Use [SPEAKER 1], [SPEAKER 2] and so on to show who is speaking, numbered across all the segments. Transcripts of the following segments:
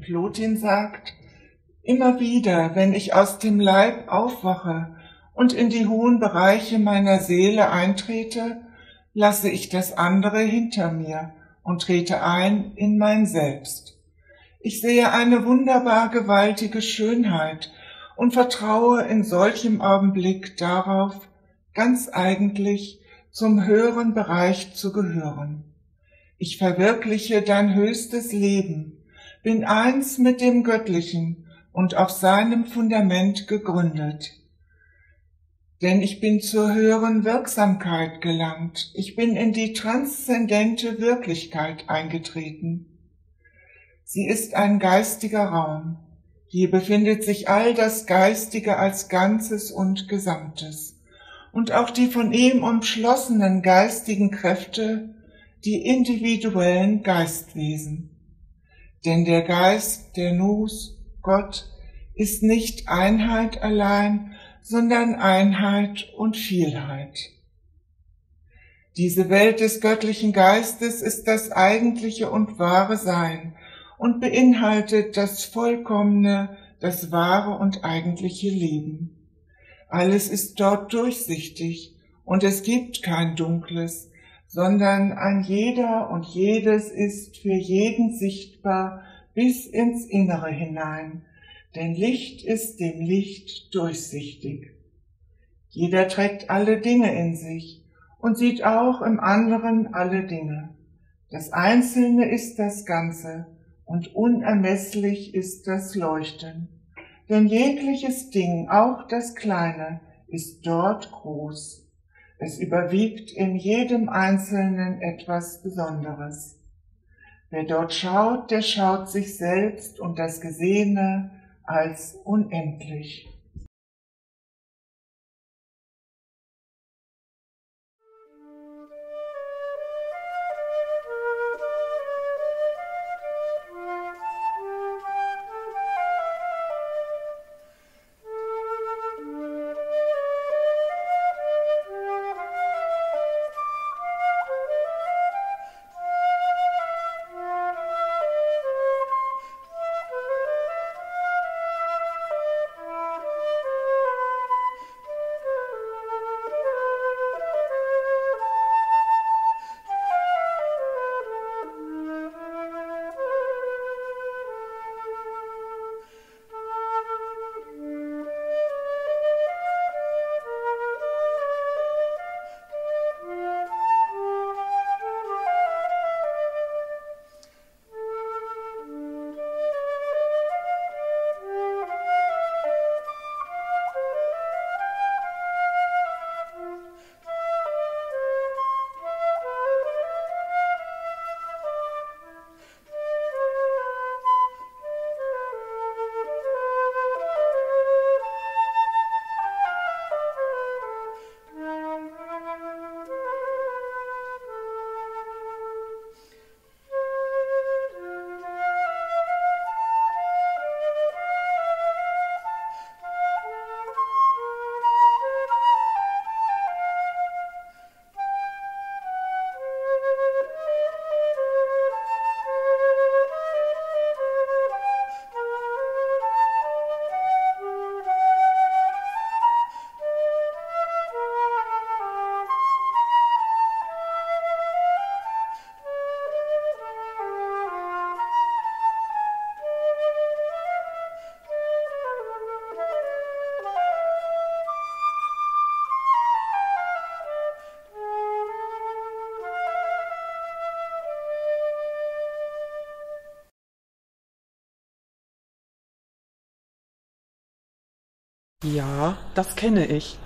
[SPEAKER 1] Plotin sagt, immer wieder, wenn ich aus dem Leib aufwache und in die hohen Bereiche meiner Seele eintrete, lasse ich das andere hinter mir und trete ein in mein Selbst. Ich sehe eine wunderbar gewaltige Schönheit und vertraue in solchem Augenblick darauf, ganz eigentlich zum höheren Bereich zu gehören. Ich verwirkliche dein höchstes Leben, bin eins mit dem Göttlichen und auf seinem Fundament gegründet. Denn ich bin zur höheren Wirksamkeit gelangt, ich bin in die transzendente Wirklichkeit eingetreten. Sie ist ein geistiger Raum, hier befindet sich all das Geistige als Ganzes und Gesamtes und auch die von ihm umschlossenen geistigen Kräfte, die individuellen Geistwesen. Denn der Geist, der Nus, Gott, ist nicht Einheit allein, sondern Einheit und Vielheit. Diese Welt des göttlichen Geistes ist das eigentliche und wahre Sein, und beinhaltet das vollkommene, das wahre und eigentliche Leben. Alles ist dort durchsichtig und es gibt kein Dunkles, sondern ein jeder und jedes ist für jeden sichtbar bis ins Innere hinein, denn Licht ist dem Licht durchsichtig. Jeder trägt alle Dinge in sich und sieht auch im anderen alle Dinge. Das Einzelne ist das Ganze, und unermesslich ist das Leuchten. Denn jegliches Ding, auch das Kleine, ist dort groß. Es überwiegt in jedem Einzelnen etwas Besonderes. Wer dort schaut, der schaut sich selbst und das Gesehene als unendlich.
[SPEAKER 2] Ja, das kenne ich.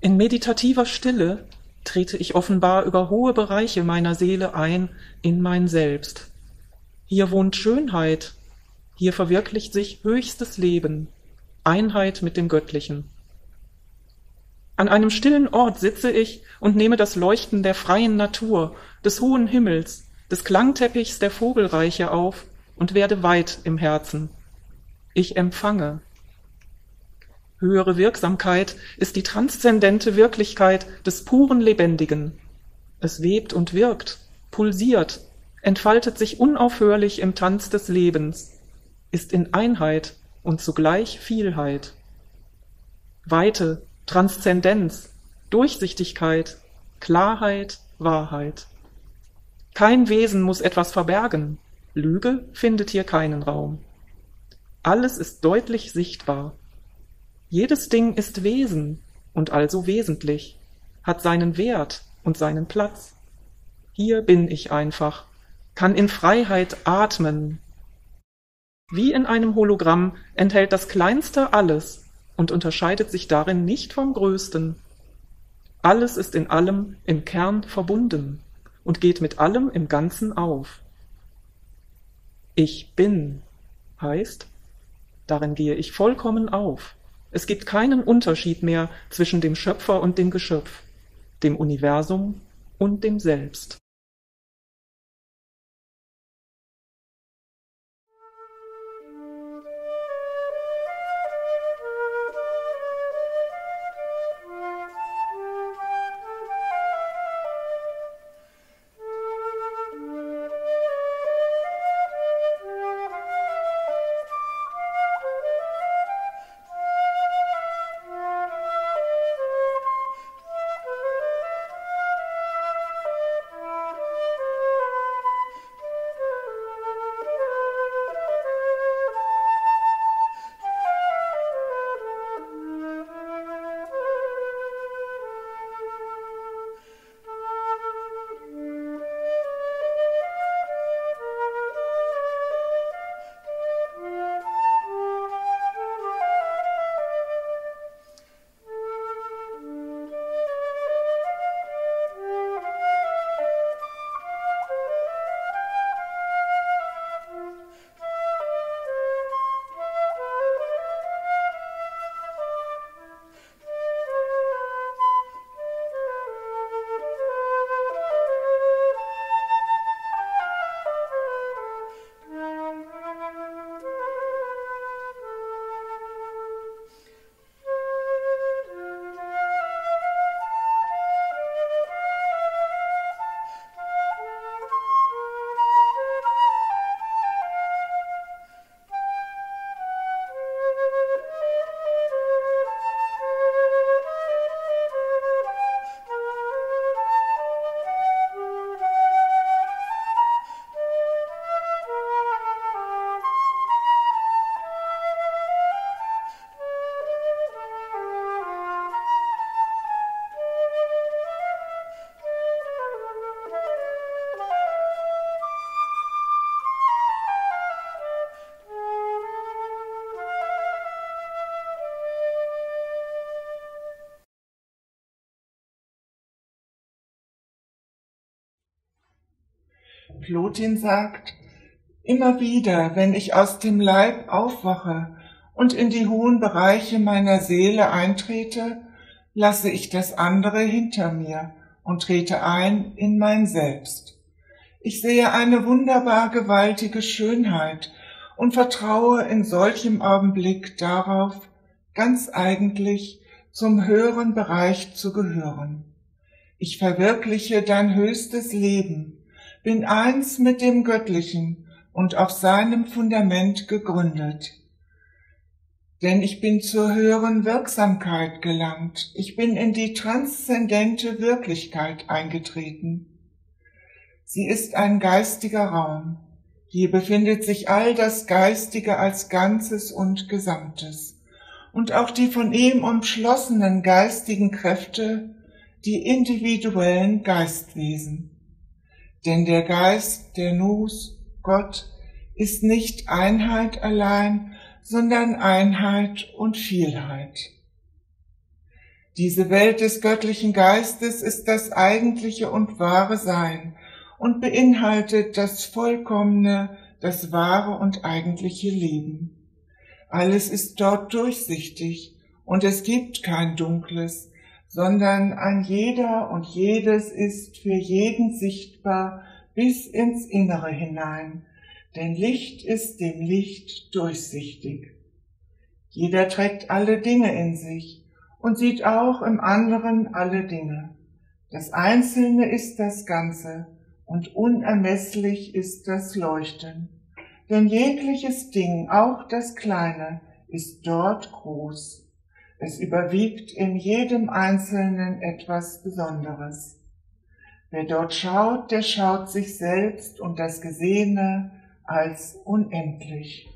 [SPEAKER 2] In meditativer Stille trete ich offenbar über hohe Bereiche meiner Seele ein in mein Selbst. Hier wohnt Schönheit, hier verwirklicht sich höchstes Leben, Einheit mit dem Göttlichen. An einem stillen Ort sitze ich und nehme das Leuchten der freien Natur, des hohen Himmels, des Klangteppichs der Vogelreiche auf und werde weit im Herzen. Ich empfange. Höhere Wirksamkeit ist die transzendente Wirklichkeit des puren Lebendigen. Es webt und wirkt, pulsiert, entfaltet sich unaufhörlich im Tanz des Lebens. ist in Einheit und zugleich Vielheit. Weite, Transzendenz, Durchsichtigkeit, Klarheit, Wahrheit. Kein Wesen muss etwas verbergen, Lüge findet hier keinen Raum. Alles ist deutlich sichtbar. Jedes Ding ist Wesen und also wesentlich, hat seinen Wert und seinen Platz. Hier bin ich einfach, kann in Freiheit atmen. Wie in einem Hologramm enthält das Kleinste alles und unterscheidet sich darin nicht vom Größten. Alles ist in allem im Kern verbunden und geht mit allem im Ganzen auf. Ich bin heißt, darin gehe ich vollkommen auf. Es gibt keinen Unterschied mehr zwischen dem Schöpfer und dem Geschöpf, dem Universum und dem Selbst.
[SPEAKER 1] Plotin sagt, immer wieder, wenn ich aus dem Leib aufwache und in die hohen Bereiche meiner Seele eintrete, lasse ich das andere hinter mir und trete ein in mein Selbst. Ich sehe eine wunderbar gewaltige Schönheit und vertraue in solchem Augenblick darauf, ganz eigentlich zum höheren Bereich zu gehören. Ich verwirkliche dein höchstes Leben, bin eins mit dem Göttlichen und auf seinem Fundament gegründet. Denn ich bin zur höheren Wirksamkeit gelangt, ich bin in die transzendente Wirklichkeit eingetreten. Sie ist ein geistiger Raum. Hier befindet sich all das Geistige als Ganzes und Gesamtes und auch die von ihm umschlossenen geistigen Kräfte, die individuellen Geistwesen. Denn der Geist, der Nus, Gott, ist nicht Einheit allein, sondern Einheit und Vielheit. Diese Welt des göttlichen Geistes ist das eigentliche und wahre Sein und beinhaltet das vollkommene, das wahre und eigentliche Leben. Alles ist dort durchsichtig und es gibt kein Dunkles, sondern ein jeder und jedes ist für jeden sichtbar bis ins Innere hinein, denn Licht ist dem Licht durchsichtig. Jeder trägt alle Dinge in sich und sieht auch im anderen alle Dinge. Das Einzelne ist das Ganze und unermesslich ist das Leuchten. Denn jegliches Ding, auch das Kleine, ist dort groß. Es überwiegt in jedem Einzelnen etwas Besonderes. Wer dort schaut, der schaut sich selbst und das Gesehene als unendlich.